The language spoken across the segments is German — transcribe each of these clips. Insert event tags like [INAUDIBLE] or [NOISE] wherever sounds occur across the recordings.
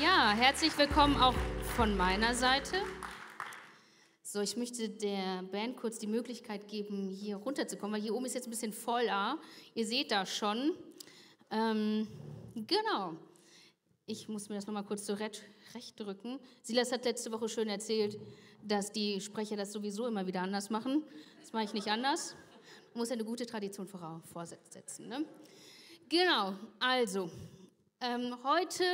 Ja, herzlich willkommen auch von meiner Seite. So, ich möchte der Band kurz die Möglichkeit geben, hier runterzukommen, weil hier oben ist jetzt ein bisschen voller. Ihr seht das schon. Ähm, genau. Ich muss mir das nochmal kurz zurecht drücken. Silas hat letzte Woche schön erzählt, dass die Sprecher das sowieso immer wieder anders machen. Das mache ich nicht anders. Man muss eine gute Tradition vorsetzen. Ne? Genau, also, ähm, heute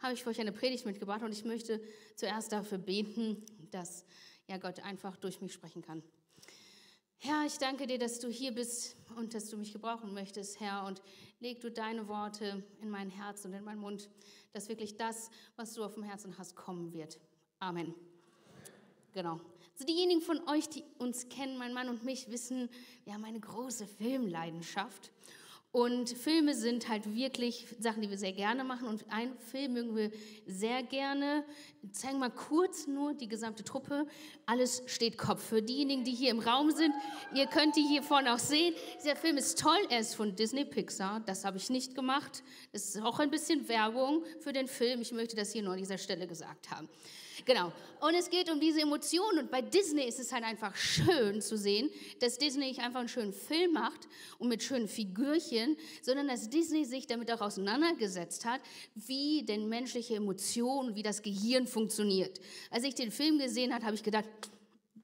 habe ich für euch eine Predigt mitgebracht und ich möchte zuerst dafür beten, dass ja, Gott einfach durch mich sprechen kann. Herr, ich danke dir, dass du hier bist und dass du mich gebrauchen möchtest, Herr, und leg du deine Worte in mein Herz und in meinen Mund, dass wirklich das, was du auf dem Herzen hast, kommen wird. Amen. Genau. Also diejenigen von euch, die uns kennen, mein Mann und mich, wissen, wir haben eine große Filmleidenschaft. Und Filme sind halt wirklich Sachen, die wir sehr gerne machen. Und einen Film mögen wir sehr gerne. Zeigen mal kurz nur die gesamte Truppe. Alles steht Kopf. Für diejenigen, die hier im Raum sind, ihr könnt die hier vorne auch sehen. Dieser Film ist toll. Er ist von Disney Pixar. Das habe ich nicht gemacht. Das ist auch ein bisschen Werbung für den Film. Ich möchte das hier nur an dieser Stelle gesagt haben. Genau. Und es geht um diese Emotionen. Und bei Disney ist es halt einfach schön zu sehen, dass Disney nicht einfach einen schönen Film macht und mit schönen Figürchen, sondern dass Disney sich damit auch auseinandergesetzt hat, wie denn menschliche Emotionen, wie das Gehirn funktioniert. Als ich den Film gesehen habe, habe ich gedacht,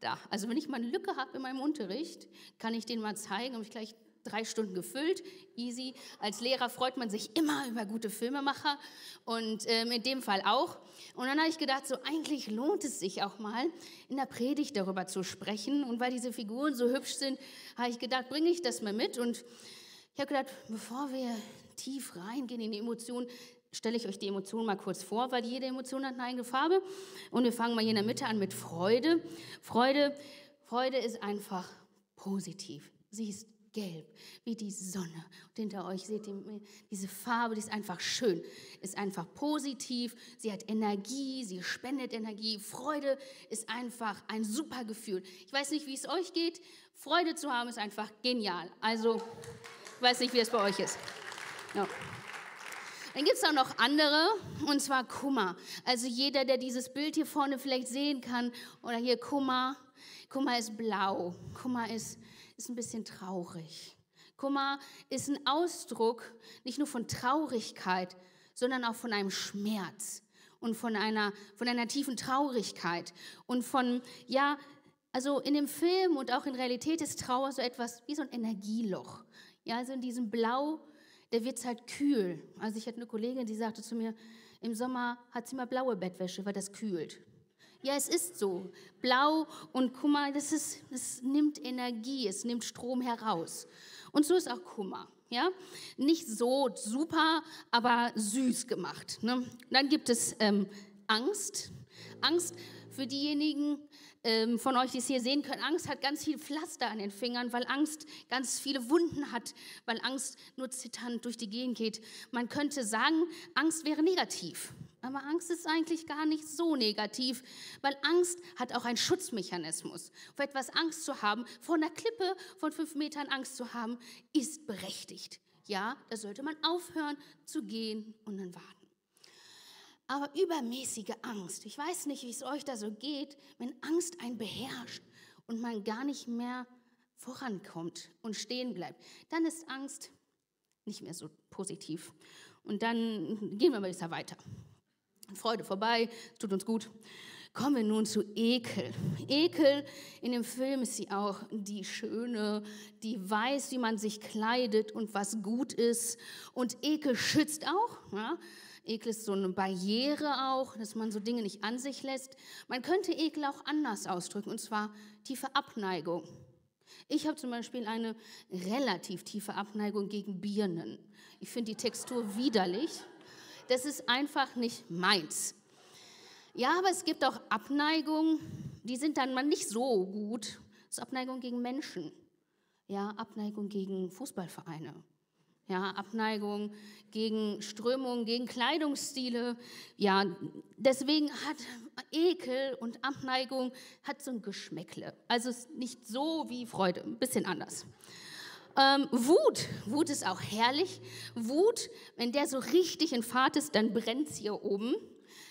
da, also wenn ich mal eine Lücke habe in meinem Unterricht, kann ich den mal zeigen, habe ich gleich drei Stunden gefüllt, easy. Als Lehrer freut man sich immer über gute Filmemacher und ähm, in dem Fall auch. Und dann habe ich gedacht, so eigentlich lohnt es sich auch mal in der Predigt darüber zu sprechen. Und weil diese Figuren so hübsch sind, habe ich gedacht, bringe ich das mal mit. Und ich habe gedacht, bevor wir tief reingehen in die Emotionen, stelle ich euch die Emotionen mal kurz vor, weil jede Emotion hat eine eigene Farbe. Und wir fangen mal hier in der Mitte an mit Freude. Freude, Freude ist einfach positiv. Sie ist gelb, wie die Sonne. Und hinter euch seht ihr diese Farbe, die ist einfach schön, ist einfach positiv, sie hat Energie, sie spendet Energie. Freude ist einfach ein super Gefühl. Ich weiß nicht, wie es euch geht. Freude zu haben ist einfach genial. Also, ich weiß nicht, wie es bei euch ist. Ja. Dann gibt es auch noch andere, und zwar Kummer. Also jeder, der dieses Bild hier vorne vielleicht sehen kann, oder hier Kummer. Kummer ist blau. Kummer ist ist ein bisschen traurig. Kummer ist ein Ausdruck nicht nur von Traurigkeit, sondern auch von einem Schmerz und von einer, von einer tiefen Traurigkeit und von, ja, also in dem Film und auch in Realität ist Trauer so etwas wie so ein Energieloch. Ja, also in diesem Blau, der wird es halt kühl. Also ich hatte eine Kollegin, die sagte zu mir, im Sommer hat sie mal blaue Bettwäsche, weil das kühlt. Ja, es ist so. Blau und Kummer, das, ist, das nimmt Energie, es nimmt Strom heraus. Und so ist auch Kummer. Ja? Nicht so super, aber süß gemacht. Ne? Dann gibt es ähm, Angst. Angst für diejenigen ähm, von euch, die es hier sehen können. Angst hat ganz viel Pflaster an den Fingern, weil Angst ganz viele Wunden hat, weil Angst nur zitternd durch die Gegend geht. Man könnte sagen, Angst wäre negativ. Aber Angst ist eigentlich gar nicht so negativ, weil Angst hat auch einen Schutzmechanismus. Vor etwas Angst zu haben, vor einer Klippe von fünf Metern Angst zu haben, ist berechtigt. Ja, da sollte man aufhören zu gehen und dann warten. Aber übermäßige Angst, ich weiß nicht, wie es euch da so geht, wenn Angst einen beherrscht und man gar nicht mehr vorankommt und stehen bleibt, dann ist Angst nicht mehr so positiv. Und dann gehen wir mal besser weiter. Freude vorbei, tut uns gut. Kommen wir nun zu Ekel. Ekel, in dem Film ist sie auch die Schöne, die weiß, wie man sich kleidet und was gut ist. Und Ekel schützt auch. Ja? Ekel ist so eine Barriere auch, dass man so Dinge nicht an sich lässt. Man könnte Ekel auch anders ausdrücken, und zwar tiefe Abneigung. Ich habe zum Beispiel eine relativ tiefe Abneigung gegen Birnen. Ich finde die Textur widerlich das ist einfach nicht meins. Ja, aber es gibt auch Abneigungen, die sind dann mal nicht so gut. Das ist Abneigung gegen Menschen. Ja, Abneigung gegen Fußballvereine. Ja, Abneigung gegen Strömungen, gegen Kleidungsstile. Ja, deswegen hat Ekel und Abneigung hat so ein Geschmäckle. Also nicht so wie Freude, ein bisschen anders. Ähm, Wut, Wut ist auch herrlich. Wut, wenn der so richtig in Fahrt ist, dann brennt es hier oben.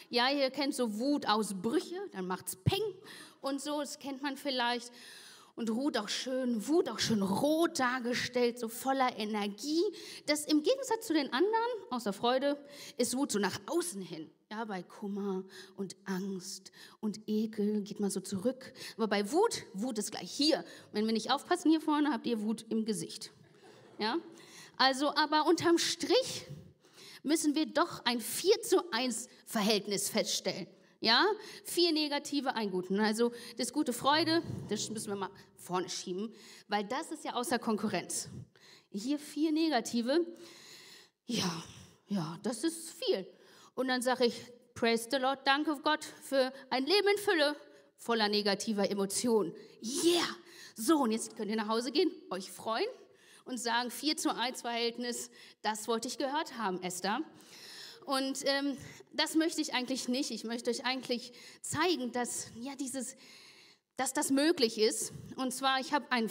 Ja, ihr kennt so Wutausbrüche, dann macht es Peng und so, das kennt man vielleicht. Und Wut auch schön, Wut auch schön rot dargestellt, so voller Energie. Das im Gegensatz zu den anderen, außer Freude, ist Wut so nach außen hin. Ja, bei Kummer und Angst und Ekel geht man so zurück. Aber bei Wut, Wut ist gleich hier. Wenn wir nicht aufpassen hier vorne, habt ihr Wut im Gesicht. Ja? Also, aber unterm Strich müssen wir doch ein 4 zu 1 Verhältnis feststellen. Ja, vier negative, ein guten. Also das gute Freude, das müssen wir mal vorne schieben, weil das ist ja außer Konkurrenz. Hier vier negative, ja, ja, das ist viel. Und dann sage ich, praise the Lord, danke Gott für ein Leben in Fülle voller negativer Emotionen. Yeah! So, und jetzt könnt ihr nach Hause gehen, euch freuen und sagen, 4 zu 1 Verhältnis, das wollte ich gehört haben, Esther. Und ähm, das möchte ich eigentlich nicht. Ich möchte euch eigentlich zeigen, dass, ja, dieses, dass das möglich ist. Und zwar, ich habe ein,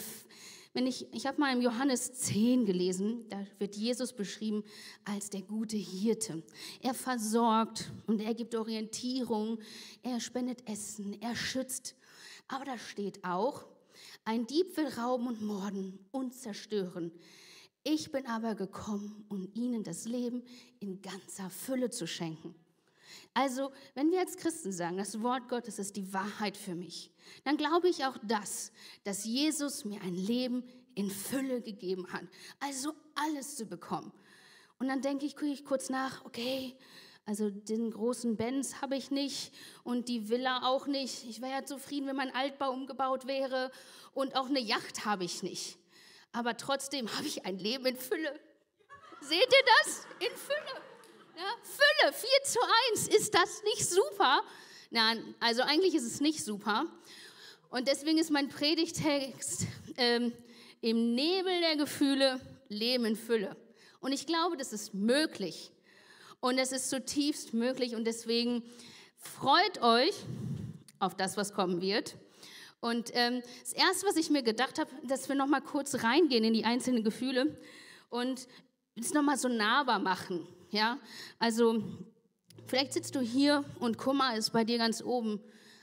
wenn ich, ich habe mal im Johannes 10 gelesen, da wird Jesus beschrieben als der gute Hirte. Er versorgt und er gibt Orientierung, er spendet Essen, er schützt. Aber da steht auch, ein Dieb will rauben und morden und zerstören. Ich bin aber gekommen, um ihnen das Leben in ganzer Fülle zu schenken. Also, wenn wir als Christen sagen, das Wort Gottes ist die Wahrheit für mich, dann glaube ich auch das, dass Jesus mir ein Leben in Fülle gegeben hat. Also alles zu bekommen. Und dann denke ich, gucke ich kurz nach, okay, also den großen Benz habe ich nicht und die Villa auch nicht. Ich wäre ja zufrieden, wenn mein Altbau umgebaut wäre und auch eine Yacht habe ich nicht aber trotzdem habe ich ein Leben in Fülle. Seht ihr das? In Fülle. Fülle, 4 zu 1. Ist das nicht super? Nein, also eigentlich ist es nicht super. Und deswegen ist mein Predigtext ähm, im Nebel der Gefühle Leben in Fülle. Und ich glaube, das ist möglich. Und es ist zutiefst möglich. Und deswegen freut euch auf das, was kommen wird. Und ähm, das Erste, was ich mir gedacht habe, dass wir noch mal kurz reingehen in die einzelnen Gefühle und es noch mal so nahbar machen. Ja, also vielleicht sitzt du hier und Kummer ist bei dir ganz oben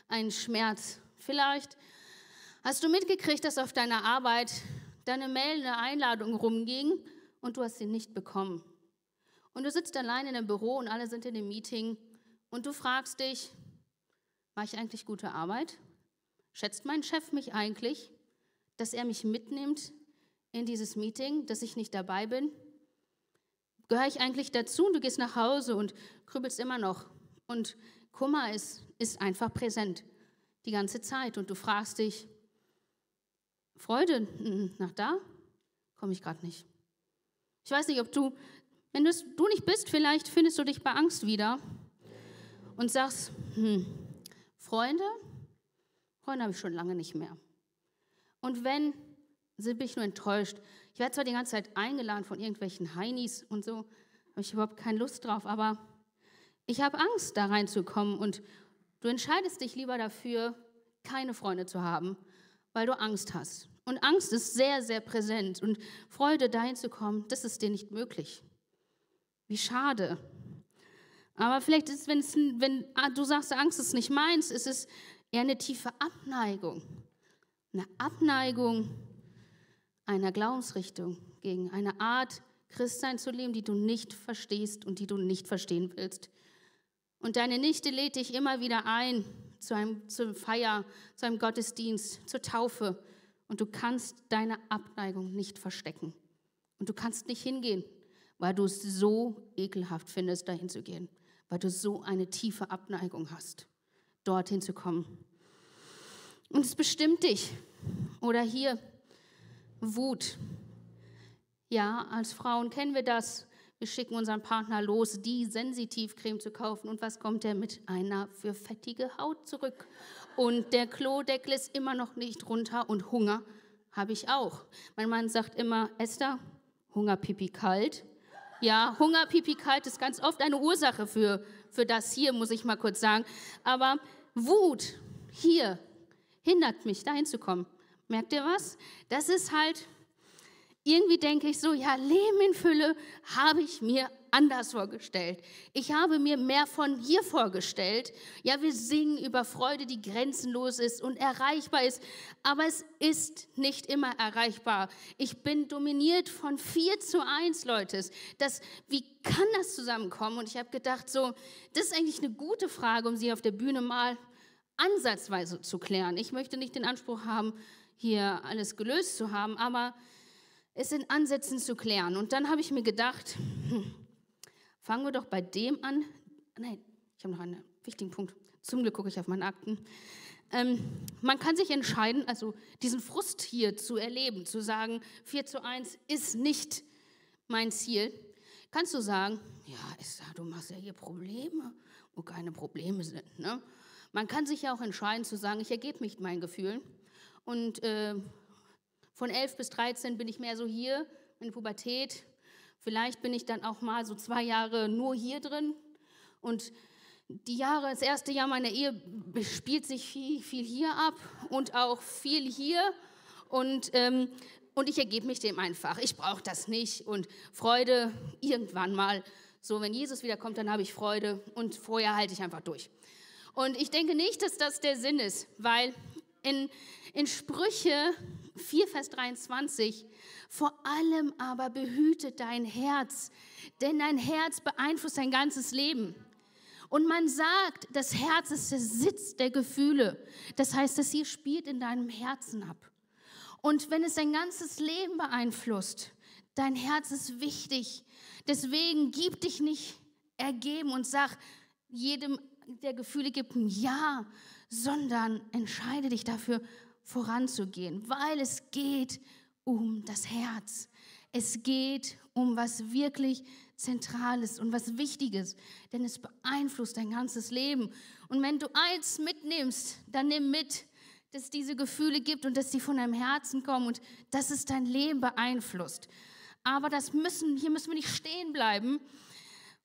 ein Schmerz. Vielleicht hast du mitgekriegt, dass auf deiner Arbeit deine Mail, eine Einladung rumging und du hast sie nicht bekommen. Und du sitzt allein in einem Büro und alle sind in dem Meeting und du fragst dich, mache ich eigentlich gute Arbeit? Schätzt mein Chef mich eigentlich, dass er mich mitnimmt in dieses Meeting, dass ich nicht dabei bin? Gehöre ich eigentlich dazu und du gehst nach Hause und krübelst immer noch? Und Kummer ist, ist einfach präsent die ganze Zeit und du fragst dich, Freude, nach da komme ich gerade nicht. Ich weiß nicht, ob du, wenn du nicht bist, vielleicht findest du dich bei Angst wieder und sagst, hm, Freunde, Freunde habe ich schon lange nicht mehr. Und wenn, bin ich nur enttäuscht. Ich werde zwar die ganze Zeit eingeladen von irgendwelchen Heinis und so, habe ich überhaupt keine Lust drauf, aber ich habe Angst, da reinzukommen und du entscheidest dich lieber dafür, keine Freunde zu haben, weil du Angst hast. Und Angst ist sehr, sehr präsent und Freude, dahin zu kommen, das ist dir nicht möglich. Wie schade. Aber vielleicht ist es, wenn ah, du sagst, Angst ist nicht meins, ist es eher eine tiefe Abneigung. Eine Abneigung einer Glaubensrichtung gegen eine Art, Christsein zu leben, die du nicht verstehst und die du nicht verstehen willst. Und deine Nichte lädt dich immer wieder ein zu einem, zur Feier, zu einem Gottesdienst, zur Taufe. Und du kannst deine Abneigung nicht verstecken. Und du kannst nicht hingehen, weil du es so ekelhaft findest, dahin zu gehen, weil du so eine tiefe Abneigung hast dorthin zu kommen. Und es bestimmt dich. Oder hier, Wut. Ja, als Frauen kennen wir das. Wir schicken unseren Partner los, die Sensitivcreme zu kaufen. Und was kommt er mit einer für fettige Haut zurück? Und der Klodeckel ist immer noch nicht runter und Hunger habe ich auch. Mein Mann sagt immer, Esther, Hunger, Pipi, kalt. Ja, Hunger, Pipi, kalt ist ganz oft eine Ursache für, für das hier, muss ich mal kurz sagen. Aber Wut hier hindert mich, dahin zu kommen. Merkt ihr was? Das ist halt, irgendwie denke ich so, ja, Leben in Fülle habe ich mir anders vorgestellt. Ich habe mir mehr von hier vorgestellt. Ja, wir singen über Freude, die grenzenlos ist und erreichbar ist, aber es ist nicht immer erreichbar. Ich bin dominiert von 4 zu 1, Leute. Das, wie kann das zusammenkommen? Und ich habe gedacht, so, das ist eigentlich eine gute Frage, um sie auf der Bühne mal ansatzweise zu klären. Ich möchte nicht den Anspruch haben, hier alles gelöst zu haben, aber es in Ansätzen zu klären. Und dann habe ich mir gedacht, hm, fangen wir doch bei dem an. Nein, ich habe noch einen wichtigen Punkt. Zum Glück gucke ich auf meine Akten. Ähm, man kann sich entscheiden, also diesen Frust hier zu erleben, zu sagen, 4 zu 1 ist nicht mein Ziel. Kannst du sagen, ja, Esther, du machst ja hier Probleme, wo keine Probleme sind. Ne? Man kann sich ja auch entscheiden zu sagen, ich ergebe mich meinen Gefühlen und äh, von 11 bis 13 bin ich mehr so hier in Pubertät. Vielleicht bin ich dann auch mal so zwei Jahre nur hier drin. Und die Jahre, das erste Jahr meiner Ehe spielt sich viel, viel hier ab und auch viel hier. Und, ähm, und ich ergebe mich dem einfach. Ich brauche das nicht. Und Freude irgendwann mal. So, wenn Jesus wiederkommt, dann habe ich Freude. Und vorher halte ich einfach durch. Und ich denke nicht, dass das der Sinn ist, weil in, in Sprüche 4, Vers 23, vor allem aber behüte dein Herz, denn dein Herz beeinflusst dein ganzes Leben. Und man sagt, das Herz ist der Sitz der Gefühle. Das heißt, das hier spielt in deinem Herzen ab. Und wenn es dein ganzes Leben beeinflusst, dein Herz ist wichtig. Deswegen gib dich nicht ergeben und sag jedem der Gefühle gibt ein Ja, sondern entscheide dich dafür, voranzugehen, weil es geht um das Herz. Es geht um was wirklich Zentrales und was Wichtiges, denn es beeinflusst dein ganzes Leben. Und wenn du eins mitnimmst, dann nimm mit, dass es diese Gefühle gibt und dass sie von deinem Herzen kommen und dass es dein Leben beeinflusst. Aber das müssen, hier müssen wir nicht stehen bleiben.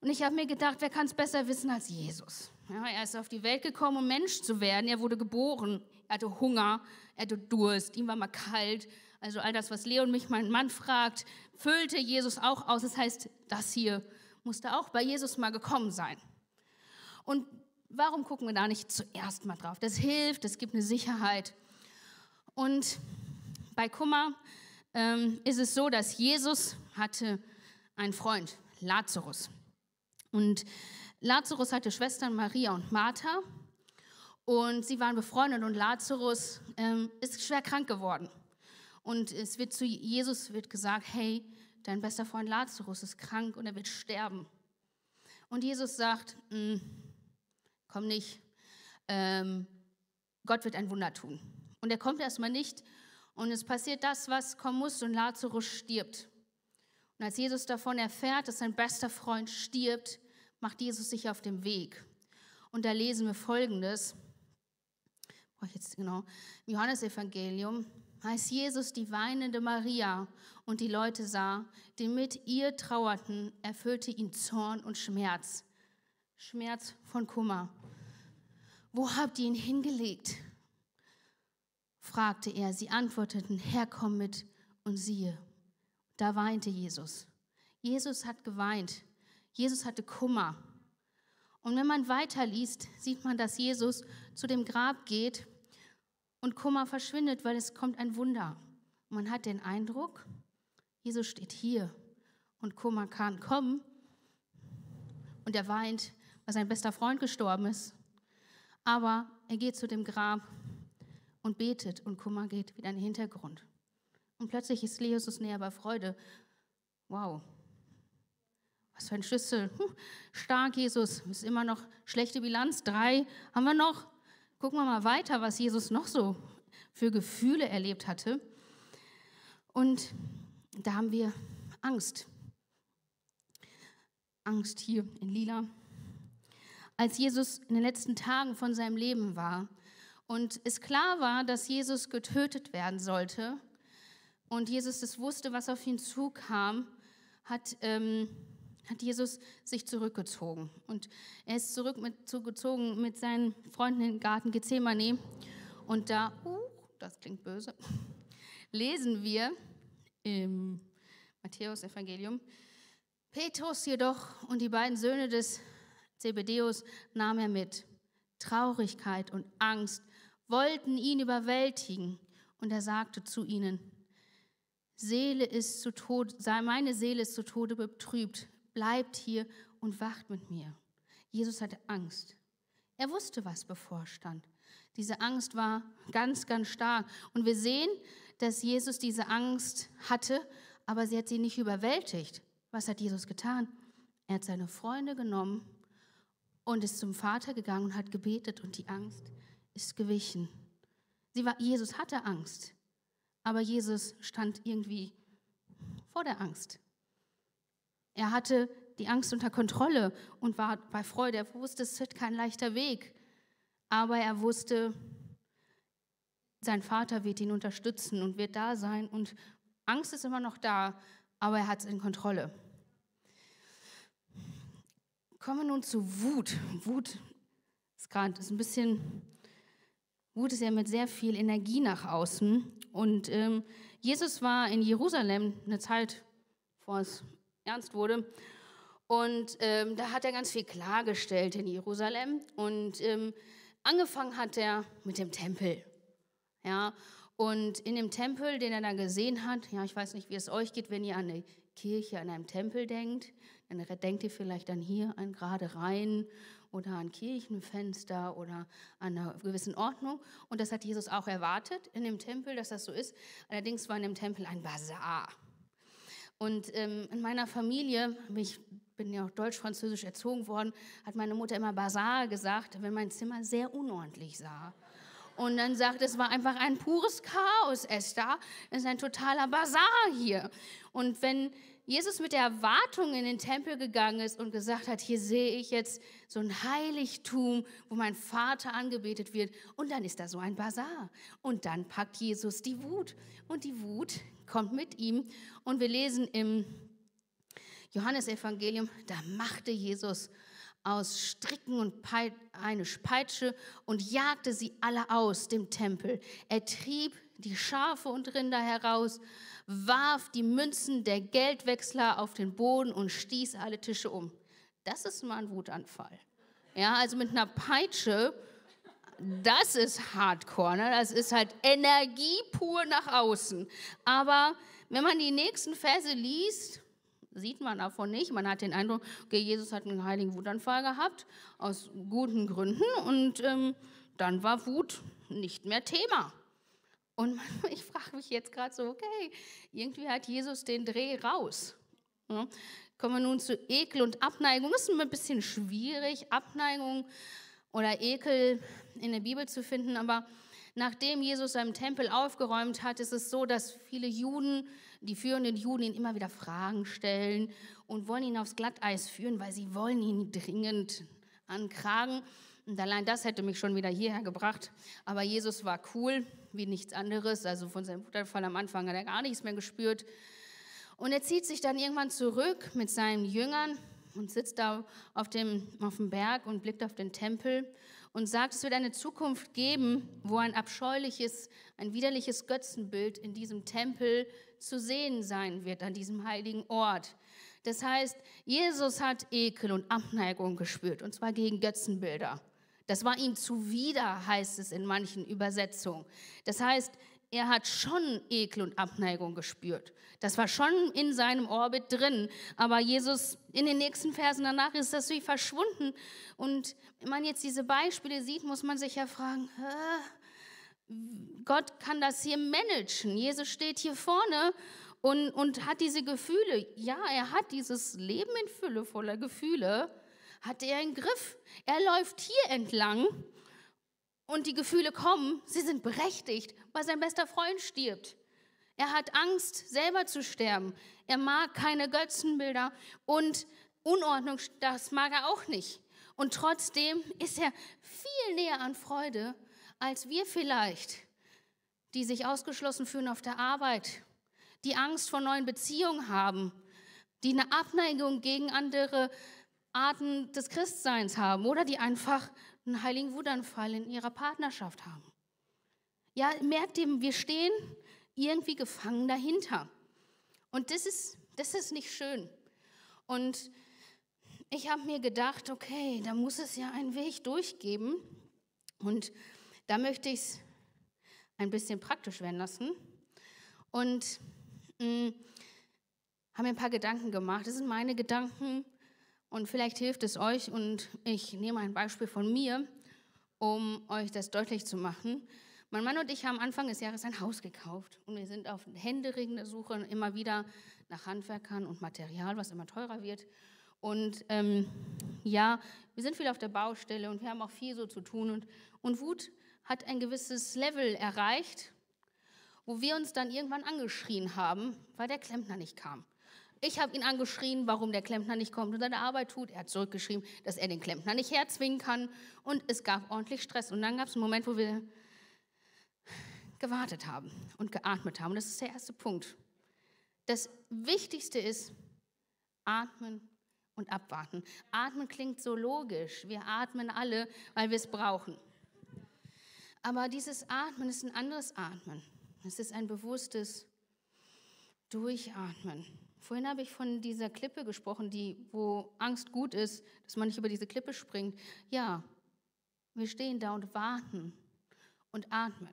Und ich habe mir gedacht, wer kann es besser wissen als Jesus? Ja, er ist auf die Welt gekommen, um Mensch zu werden. Er wurde geboren. Er hatte Hunger, er hatte Durst, ihm war mal kalt. Also all das, was Leon mich, mein Mann, fragt, füllte Jesus auch aus. Das heißt, das hier musste auch bei Jesus mal gekommen sein. Und warum gucken wir da nicht zuerst mal drauf? Das hilft, es gibt eine Sicherheit. Und bei Kummer ähm, ist es so, dass Jesus hatte einen Freund, Lazarus. Und Lazarus hatte Schwestern Maria und Martha. Und sie waren befreundet und Lazarus ähm, ist schwer krank geworden. Und es wird zu Jesus wird gesagt, hey, dein bester Freund Lazarus ist krank und er wird sterben. Und Jesus sagt, mm, komm nicht, ähm, Gott wird ein Wunder tun. Und er kommt erstmal nicht und es passiert das, was kommen muss und Lazarus stirbt. Und als Jesus davon erfährt, dass sein bester Freund stirbt, macht Jesus sich auf den Weg. Und da lesen wir Folgendes ich jetzt genau, im Johannesevangelium heißt Jesus die weinende Maria und die Leute sah, die mit ihr trauerten, erfüllte ihn Zorn und Schmerz. Schmerz von Kummer. Wo habt ihr ihn hingelegt? fragte er. Sie antworteten, Herr, komm mit und siehe. Da weinte Jesus. Jesus hat geweint. Jesus hatte Kummer. Und wenn man weiterliest, sieht man, dass Jesus zu dem Grab geht und Kummer verschwindet, weil es kommt ein Wunder. Und man hat den Eindruck, Jesus steht hier und Kummer kann kommen und er weint, weil sein bester Freund gestorben ist. Aber er geht zu dem Grab und betet und Kummer geht wieder in den Hintergrund. Und plötzlich ist Jesus näher bei Freude. Wow, was für ein Schlüssel. Hm, stark, Jesus. Ist immer noch schlechte Bilanz. Drei haben wir noch. Gucken wir mal weiter, was Jesus noch so für Gefühle erlebt hatte. Und da haben wir Angst. Angst hier in Lila. Als Jesus in den letzten Tagen von seinem Leben war und es klar war, dass Jesus getötet werden sollte und Jesus das wusste, was auf ihn zukam, hat ähm, hat Jesus sich zurückgezogen. Und er ist zurück mit, seinen Freunden in den Garten Gethsemane. Und da, uh, das klingt böse, [LAUGHS] lesen wir im Matthäus-Evangelium. Petrus jedoch und die beiden Söhne des Zebedeus nahm er mit. Traurigkeit und Angst wollten ihn überwältigen. Und er sagte zu ihnen, Seele ist zu Tod, meine Seele ist zu Tode betrübt. Bleibt hier und wacht mit mir. Jesus hatte Angst. Er wusste, was bevorstand. Diese Angst war ganz, ganz stark. Und wir sehen, dass Jesus diese Angst hatte, aber sie hat sie nicht überwältigt. Was hat Jesus getan? Er hat seine Freunde genommen und ist zum Vater gegangen und hat gebetet und die Angst ist gewichen. War, Jesus hatte Angst, aber Jesus stand irgendwie vor der Angst. Er hatte die Angst unter Kontrolle und war bei Freude. Er wusste, es wird kein leichter Weg, aber er wusste, sein Vater wird ihn unterstützen und wird da sein und Angst ist immer noch da, aber er hat es in Kontrolle. Kommen wir nun zu Wut. Wut ist gerade ein bisschen, Wut ist ja mit sehr viel Energie nach außen. Und ähm, Jesus war in Jerusalem eine Zeit, bevor es ernst wurde. Und ähm, da hat er ganz viel klargestellt in Jerusalem. Und ähm, angefangen hat er mit dem Tempel. Ja, und in dem Tempel, den er da gesehen hat, ja, ich weiß nicht, wie es euch geht, wenn ihr an eine Kirche, an einem Tempel denkt, dann denkt ihr vielleicht an hier, an gerade rein oder an Kirchenfenster oder an einer gewissen Ordnung. Und das hat Jesus auch erwartet in dem Tempel, dass das so ist. Allerdings war in dem Tempel ein Bazar. Und ähm, in meiner Familie, ich bin ja auch deutsch-französisch erzogen worden, hat meine Mutter immer Bazar gesagt, wenn mein Zimmer sehr unordentlich sah. Und dann sagt, es war einfach ein pures Chaos, Esther. Es ist ein totaler Bazar hier. Und wenn Jesus mit der Erwartung in den Tempel gegangen ist und gesagt hat, hier sehe ich jetzt so ein Heiligtum, wo mein Vater angebetet wird. Und dann ist da so ein Bazar. Und dann packt Jesus die Wut. Und die Wut kommt mit ihm. Und wir lesen im Johannesevangelium, da machte Jesus aus Stricken und eine Peitsche und jagte sie alle aus dem Tempel. Er trieb die Schafe und Rinder heraus, warf die Münzen der Geldwechsler auf den Boden und stieß alle Tische um. Das ist mal ein Wutanfall. Ja, also mit einer Peitsche, das ist Hardcore. Ne? Das ist halt Energie pur nach außen. Aber wenn man die nächsten Verse liest, sieht man davon nicht. Man hat den Eindruck, okay, Jesus hat einen heiligen Wutanfall gehabt, aus guten Gründen. Und ähm, dann war Wut nicht mehr Thema. Und [LAUGHS] ich frage mich jetzt gerade so, okay, irgendwie hat Jesus den Dreh raus. Ja, kommen wir nun zu Ekel und Abneigung. Das ist ein bisschen schwierig, Abneigung oder Ekel in der Bibel zu finden, aber nachdem Jesus seinen Tempel aufgeräumt hat, ist es so, dass viele Juden die führenden Juden ihn immer wieder Fragen stellen und wollen ihn aufs Glatteis führen, weil sie wollen ihn dringend ankragen. Und allein das hätte mich schon wieder hierher gebracht. Aber Jesus war cool, wie nichts anderes. Also von seinem Wutanfall am Anfang hat er gar nichts mehr gespürt. Und er zieht sich dann irgendwann zurück mit seinen Jüngern und sitzt da auf dem, auf dem Berg und blickt auf den Tempel und sagt, es wird eine Zukunft geben, wo ein abscheuliches, ein widerliches Götzenbild in diesem Tempel zu sehen sein wird, an diesem heiligen Ort. Das heißt, Jesus hat Ekel und Abneigung gespürt, und zwar gegen Götzenbilder. Das war ihm zuwider, heißt es in manchen Übersetzungen. Das heißt, er hat schon Ekel und Abneigung gespürt. Das war schon in seinem Orbit drin. Aber Jesus, in den nächsten Versen danach ist das wie verschwunden. Und wenn man jetzt diese Beispiele sieht, muss man sich ja fragen, Gott kann das hier managen. Jesus steht hier vorne und, und hat diese Gefühle. Ja, er hat dieses Leben in Fülle voller Gefühle, hat er im Griff. Er läuft hier entlang und die Gefühle kommen, sie sind berechtigt, weil sein bester Freund stirbt. Er hat Angst, selber zu sterben. Er mag keine Götzenbilder und Unordnung, das mag er auch nicht. Und trotzdem ist er viel näher an Freude als wir vielleicht, die sich ausgeschlossen fühlen auf der Arbeit, die Angst vor neuen Beziehungen haben, die eine Abneigung gegen andere Arten des Christseins haben oder die einfach einen heiligen Wutanfall in ihrer Partnerschaft haben. Ja, merkt ihr, wir stehen irgendwie gefangen dahinter. Und das ist, das ist nicht schön. Und ich habe mir gedacht, okay, da muss es ja einen Weg durchgeben. Und da möchte ich es ein bisschen praktisch werden lassen. Und mh, hm, habe mir ein paar Gedanken gemacht. Das sind meine Gedanken und vielleicht hilft es euch. Und ich nehme ein Beispiel von mir, um euch das deutlich zu machen. Mein Mann und ich haben Anfang des Jahres ein Haus gekauft und wir sind auf händeringende Suche immer wieder nach Handwerkern und Material, was immer teurer wird. Und ähm, ja, wir sind viel auf der Baustelle und wir haben auch viel so zu tun. Und, und Wut hat ein gewisses Level erreicht, wo wir uns dann irgendwann angeschrien haben, weil der Klempner nicht kam. Ich habe ihn angeschrien, warum der Klempner nicht kommt und seine Arbeit tut. Er hat zurückgeschrieben, dass er den Klempner nicht herzwingen kann. Und es gab ordentlich Stress. Und dann gab es einen Moment, wo wir gewartet haben und geatmet haben. Und das ist der erste Punkt. Das Wichtigste ist atmen und abwarten. Atmen klingt so logisch. Wir atmen alle, weil wir es brauchen. Aber dieses Atmen ist ein anderes Atmen. Es ist ein bewusstes Durchatmen. Vorhin habe ich von dieser Klippe gesprochen, die, wo Angst gut ist, dass man nicht über diese Klippe springt. Ja, wir stehen da und warten und atmen.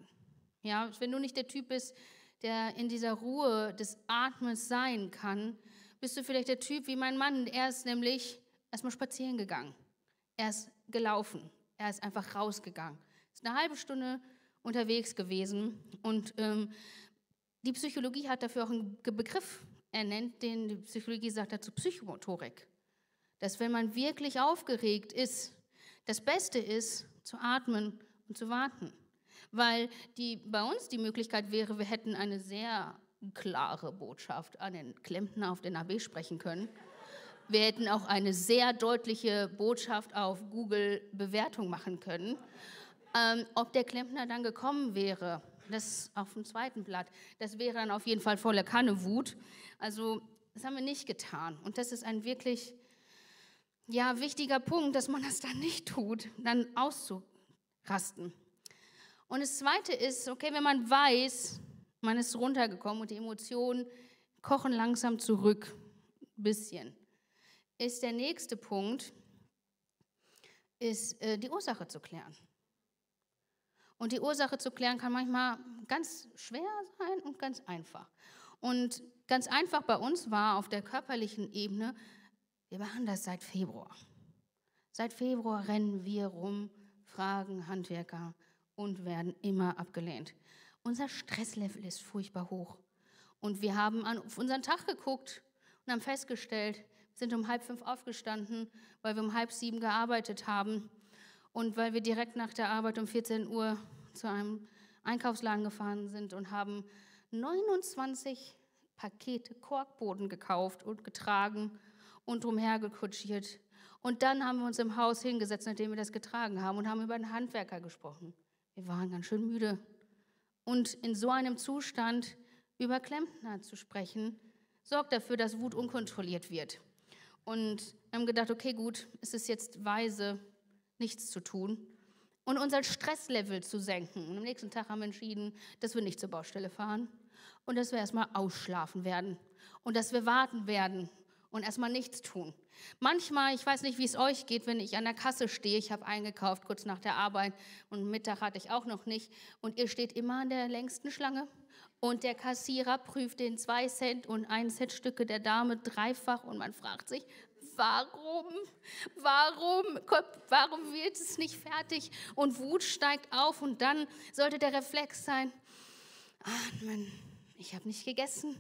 Ja, wenn du nicht der Typ bist, der in dieser Ruhe des Atmens sein kann, bist du vielleicht der Typ wie mein Mann. Er ist nämlich erstmal spazieren gegangen. Er ist gelaufen. Er ist einfach rausgegangen. Ist eine halbe Stunde unterwegs gewesen und ähm, die Psychologie hat dafür auch einen Begriff er nennt den, die Psychologie sagt dazu Psychomotorik. Dass wenn man wirklich aufgeregt ist, das Beste ist, zu atmen und zu warten. Weil die, bei uns die Möglichkeit wäre, wir hätten eine sehr klare Botschaft an den Klempner auf den AB sprechen können. Wir hätten auch eine sehr deutliche Botschaft auf Google Bewertung machen können. Ähm, ob der Klempner dann gekommen wäre, das auf dem zweiten Blatt, das wäre dann auf jeden Fall volle Kanne Wut. Also das haben wir nicht getan. Und das ist ein wirklich ja, wichtiger Punkt, dass man das dann nicht tut, dann auszurasten. Und das Zweite ist, okay, wenn man weiß, man ist runtergekommen und die Emotionen kochen langsam zurück, ein bisschen, ist der nächste Punkt, ist äh, die Ursache zu klären. Und die Ursache zu klären kann manchmal ganz schwer sein und ganz einfach. Und ganz einfach bei uns war auf der körperlichen Ebene, wir machen das seit Februar. Seit Februar rennen wir rum, fragen Handwerker und werden immer abgelehnt. Unser Stresslevel ist furchtbar hoch. Und wir haben auf unseren Tag geguckt und haben festgestellt, wir sind um halb fünf aufgestanden, weil wir um halb sieben gearbeitet haben und weil wir direkt nach der Arbeit um 14 Uhr zu einem Einkaufsladen gefahren sind und haben 29 Pakete Korkboden gekauft und getragen und umhergekutschiert. Und dann haben wir uns im Haus hingesetzt, nachdem wir das getragen haben, und haben über einen Handwerker gesprochen. Wir waren ganz schön müde. Und in so einem Zustand über Klempner zu sprechen, sorgt dafür, dass Wut unkontrolliert wird. Und wir haben gedacht, okay, gut, es ist jetzt weise, nichts zu tun und unser Stresslevel zu senken. Und am nächsten Tag haben wir entschieden, dass wir nicht zur Baustelle fahren und dass wir erstmal ausschlafen werden und dass wir warten werden und erstmal nichts tun. Manchmal, ich weiß nicht, wie es euch geht, wenn ich an der Kasse stehe, ich habe eingekauft kurz nach der Arbeit und Mittag hatte ich auch noch nicht und ihr steht immer an der längsten Schlange und der Kassierer prüft den 2 Cent und 1 Cent Stücke der Dame dreifach und man fragt sich, warum, warum, warum wird es nicht fertig? Und Wut steigt auf und dann sollte der Reflex sein, atmen, ich habe nicht gegessen.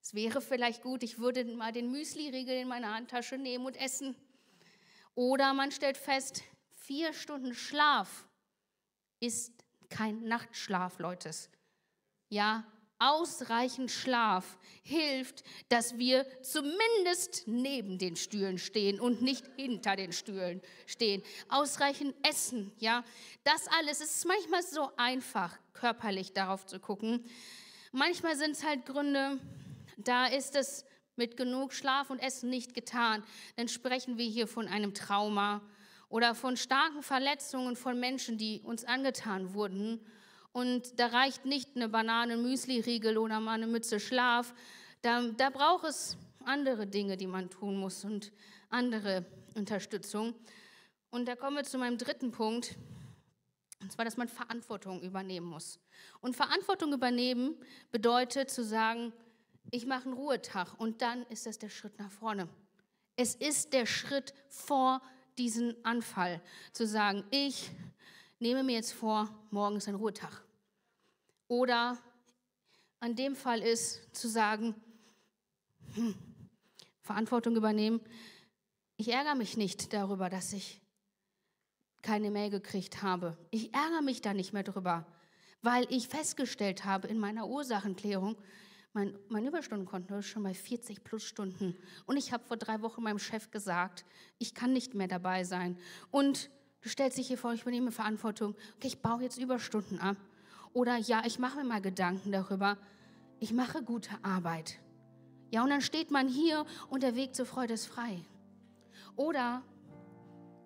Es wäre vielleicht gut, ich würde mal den Müsli-Riegel in meine Handtasche nehmen und essen. Oder man stellt fest, vier Stunden Schlaf ist kein Nachtschlaf, Leute. Ja, Ausreichend Schlaf hilft, dass wir zumindest neben den Stühlen stehen und nicht hinter den Stühlen stehen. Ausreichend Essen, ja. Das alles ist manchmal so einfach, körperlich darauf zu gucken. Manchmal sind es halt Gründe, da ist es mit genug Schlaf und Essen nicht getan. Dann sprechen wir hier von einem Trauma oder von starken Verletzungen von Menschen, die uns angetan wurden und da reicht nicht eine Banane, Müsli-Riegel oder mal eine Mütze Schlaf. Da, da braucht es andere Dinge, die man tun muss und andere Unterstützung. Und da kommen wir zu meinem dritten Punkt, und zwar, dass man Verantwortung übernehmen muss. Und Verantwortung übernehmen bedeutet zu sagen, ich mache einen Ruhetag und dann ist das der Schritt nach vorne. Es ist der Schritt vor diesen Anfall, zu sagen, ich nehme mir jetzt vor, morgen ist ein Ruhetag. Oder an dem Fall ist zu sagen, hm, Verantwortung übernehmen. Ich ärgere mich nicht darüber, dass ich keine Mail gekriegt habe. Ich ärgere mich da nicht mehr drüber, weil ich festgestellt habe in meiner Ursachenklärung, mein, mein Überstundenkonto ist schon bei 40 plus Stunden. Und ich habe vor drei Wochen meinem Chef gesagt, ich kann nicht mehr dabei sein. Und du stellst dich hier vor, ich übernehme Verantwortung. Okay, ich baue jetzt Überstunden ab. Oder ja, ich mache mir mal Gedanken darüber. Ich mache gute Arbeit. Ja, und dann steht man hier und der Weg zur Freude ist frei. Oder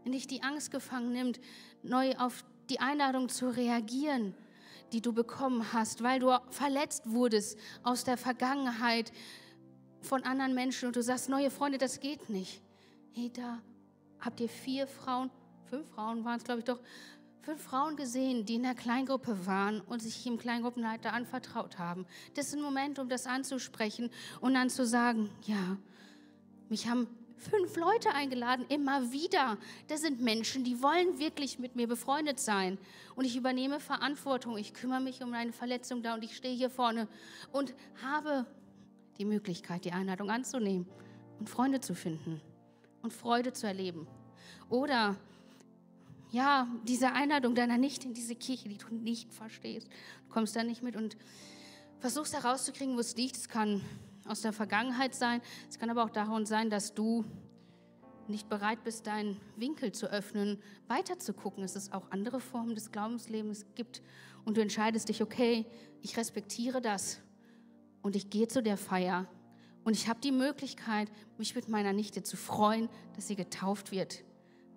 wenn dich die Angst gefangen nimmt, neu auf die Einladung zu reagieren, die du bekommen hast, weil du verletzt wurdest aus der Vergangenheit von anderen Menschen und du sagst, neue Freunde, das geht nicht. Hey, da habt ihr vier Frauen, fünf Frauen waren es, glaube ich doch, fünf Frauen gesehen, die in der Kleingruppe waren und sich im Kleingruppenleiter anvertraut haben. Das ist ein Moment, um das anzusprechen und dann zu sagen, ja, mich haben fünf Leute eingeladen, immer wieder. Das sind Menschen, die wollen wirklich mit mir befreundet sein. Und ich übernehme Verantwortung. Ich kümmere mich um eine Verletzung da und ich stehe hier vorne und habe die Möglichkeit, die Einladung anzunehmen und Freunde zu finden und Freude zu erleben. Oder ja, diese Einladung deiner nicht in diese Kirche, die du nicht verstehst. Du kommst da nicht mit und versuchst herauszukriegen, wo es liegt. Es kann aus der Vergangenheit sein. Es kann aber auch daran sein, dass du nicht bereit bist, deinen Winkel zu öffnen, weiter zu gucken. Es ist auch andere Formen des Glaubenslebens gibt. Und du entscheidest dich, okay, ich respektiere das und ich gehe zu der Feier. Und ich habe die Möglichkeit, mich mit meiner Nichte zu freuen, dass sie getauft wird.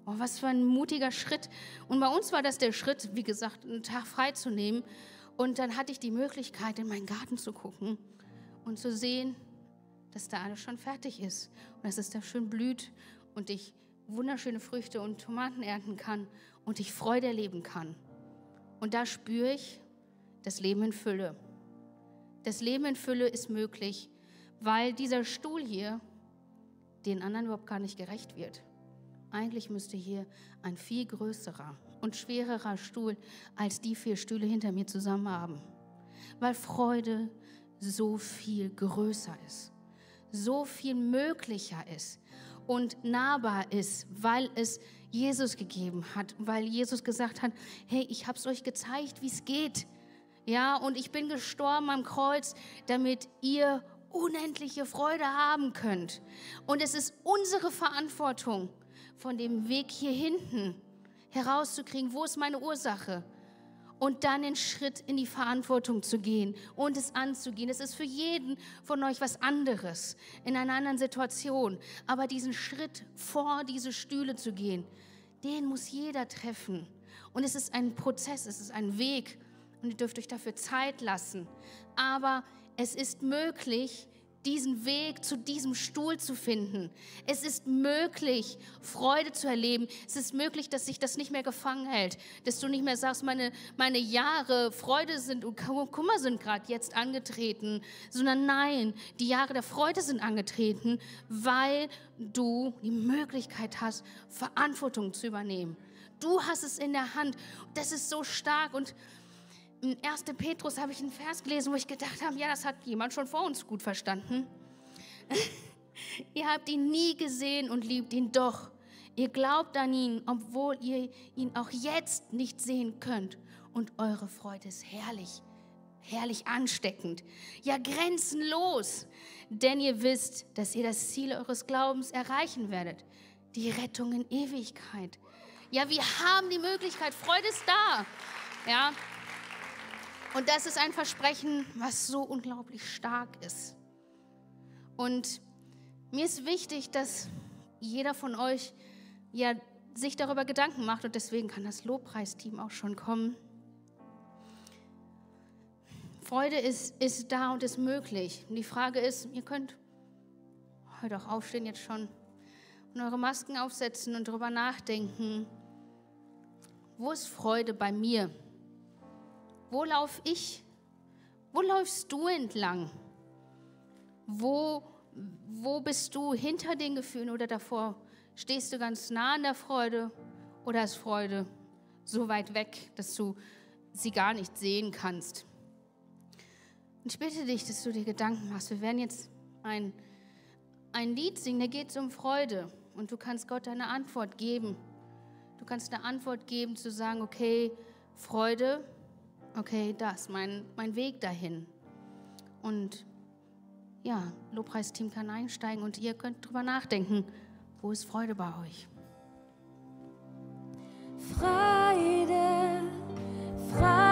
Oh, was für ein mutiger Schritt. Und bei uns war das der Schritt, wie gesagt, einen Tag freizunehmen. Und dann hatte ich die Möglichkeit, in meinen Garten zu gucken und zu sehen, dass da alles schon fertig ist und dass es da schön blüht und ich wunderschöne Früchte und Tomaten ernten kann und ich Freude erleben kann. Und da spüre ich das Leben in Fülle. Das Leben in Fülle ist möglich, weil dieser Stuhl hier den anderen überhaupt gar nicht gerecht wird. Eigentlich müsste hier ein viel größerer und schwererer Stuhl als die vier Stühle hinter mir zusammen haben. Weil Freude, so viel größer ist, so viel möglicher ist und nahbar ist, weil es Jesus gegeben hat, weil Jesus gesagt hat, hey, ich habe es euch gezeigt, wie es geht. Ja, und ich bin gestorben am Kreuz, damit ihr unendliche Freude haben könnt. Und es ist unsere Verantwortung, von dem Weg hier hinten herauszukriegen, wo ist meine Ursache? und dann den Schritt in die Verantwortung zu gehen und es anzugehen. Es ist für jeden von euch was anderes, in einer anderen Situation. Aber diesen Schritt vor diese Stühle zu gehen, den muss jeder treffen. Und es ist ein Prozess, es ist ein Weg und ihr dürft euch dafür Zeit lassen. Aber es ist möglich, diesen Weg zu diesem Stuhl zu finden. Es ist möglich, Freude zu erleben. Es ist möglich, dass sich das nicht mehr gefangen hält, dass du nicht mehr sagst, meine, meine Jahre Freude sind und Kummer sind gerade jetzt angetreten, sondern nein, die Jahre der Freude sind angetreten, weil du die Möglichkeit hast, Verantwortung zu übernehmen. Du hast es in der Hand. Das ist so stark und in 1. Petrus habe ich einen Vers gelesen, wo ich gedacht habe, ja, das hat jemand schon vor uns gut verstanden. [LAUGHS] ihr habt ihn nie gesehen und liebt ihn doch. Ihr glaubt an ihn, obwohl ihr ihn auch jetzt nicht sehen könnt. Und eure Freude ist herrlich, herrlich ansteckend, ja grenzenlos. Denn ihr wisst, dass ihr das Ziel eures Glaubens erreichen werdet, die Rettung in Ewigkeit. Ja, wir haben die Möglichkeit, Freude ist da. Ja, und das ist ein Versprechen, was so unglaublich stark ist. Und mir ist wichtig, dass jeder von euch ja sich darüber Gedanken macht und deswegen kann das Lobpreisteam auch schon kommen. Freude ist, ist da und ist möglich. Und die Frage ist, ihr könnt heute auch aufstehen jetzt schon und eure Masken aufsetzen und darüber nachdenken, wo ist Freude bei mir? Wo laufe ich? Wo läufst du entlang? Wo, wo bist du hinter den Gefühlen oder davor? Stehst du ganz nah an der Freude oder ist Freude so weit weg, dass du sie gar nicht sehen kannst? Und ich bitte dich, dass du dir Gedanken machst. Wir werden jetzt ein, ein Lied singen, da geht es um Freude. Und du kannst Gott eine Antwort geben. Du kannst eine Antwort geben, zu sagen, okay, Freude, okay, das, mein, mein Weg dahin. Und ja, Lobpreisteam kann einsteigen und ihr könnt drüber nachdenken, wo ist Freude bei euch? Freude, Freude,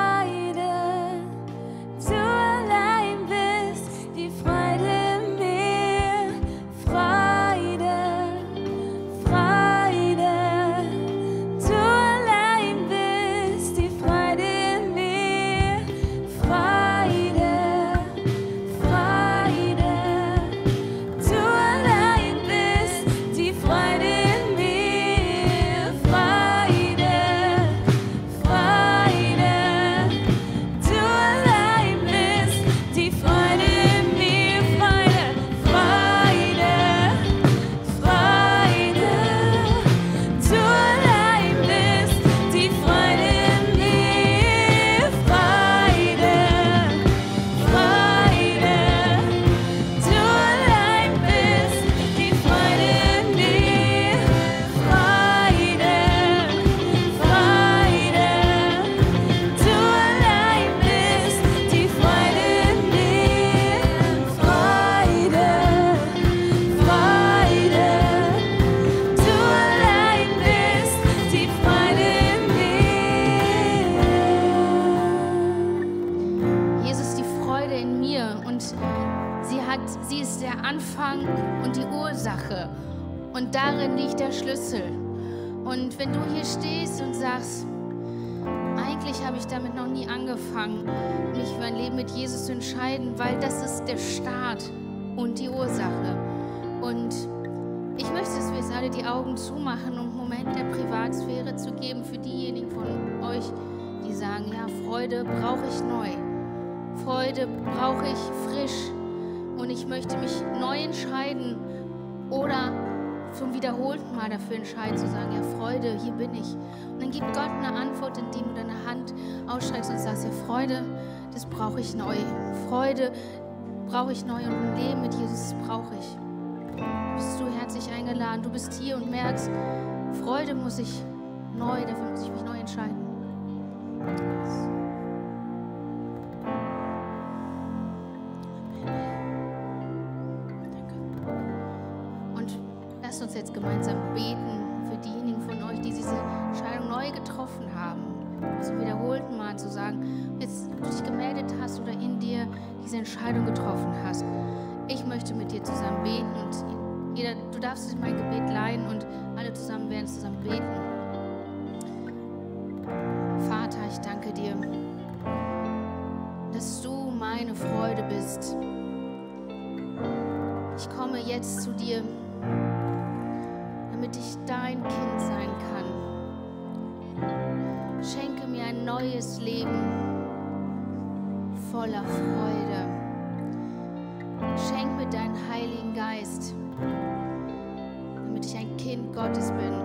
Schlüssel. Und wenn du hier stehst und sagst, eigentlich habe ich damit noch nie angefangen, mich für ein Leben mit Jesus zu entscheiden, weil das ist der Start und die Ursache. Und ich möchte, dass wir jetzt alle die Augen zumachen, um einen Moment der Privatsphäre zu geben für diejenigen von euch, die sagen, ja, Freude brauche ich neu. Freude brauche ich frisch und ich möchte mich neu entscheiden oder zum wiederholten Mal dafür entscheiden, zu sagen, ja Freude, hier bin ich. Und dann gibt Gott eine Antwort, indem du deine Hand ausstreckst und sagst, ja Freude, das brauche ich neu. Freude brauche ich neu und ein Leben mit Jesus brauche ich. Bist du herzlich eingeladen, du bist hier und merkst, Freude muss ich neu, dafür muss ich mich neu entscheiden. Entscheidung getroffen hast. Ich möchte mit dir zusammen beten und jeder, du darfst dich in mein Gebet leihen und alle zusammen werden zusammen beten. Vater, ich danke dir, dass du meine Freude bist. Ich komme jetzt zu dir, damit ich dein Kind sein kann. Schenke mir ein neues Leben voller Freude. Deinen Heiligen Geist, damit ich ein Kind Gottes bin.